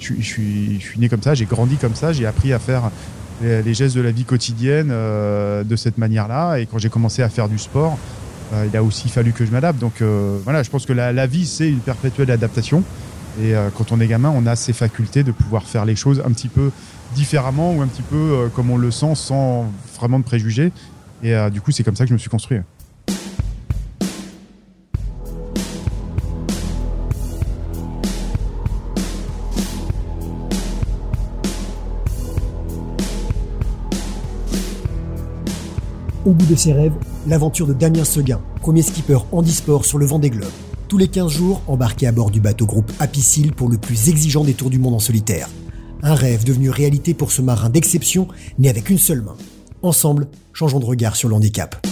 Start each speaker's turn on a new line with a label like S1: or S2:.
S1: je, suis, je suis né comme ça, j'ai grandi comme ça, j'ai appris à faire les, gestes de la vie quotidienne de cette manière-là. Et quand j'ai commencé à faire du sport, il a aussi fallu que je m'adapte. Donc voilà, je pense que la, la vie, c'est une perpétuelle adaptation. Et quand on est gamin, on a ces facultés de pouvoir faire les choses un petit peu différemment ou un petit peu comme on le sent sans vraiment de préjugés. Et du coup, c'est comme ça que je me suis construit.
S2: Au bout de ses rêves, l'aventure de Damien Seguin, premier skipper handisport sur le vent des globes. Tous les 15 jours, embarqué à bord du bateau groupe Apicil pour le plus exigeant des tours du monde en solitaire. Un rêve devenu réalité pour ce marin d'exception, né avec une seule main. Ensemble, changeons de regard sur l'handicap.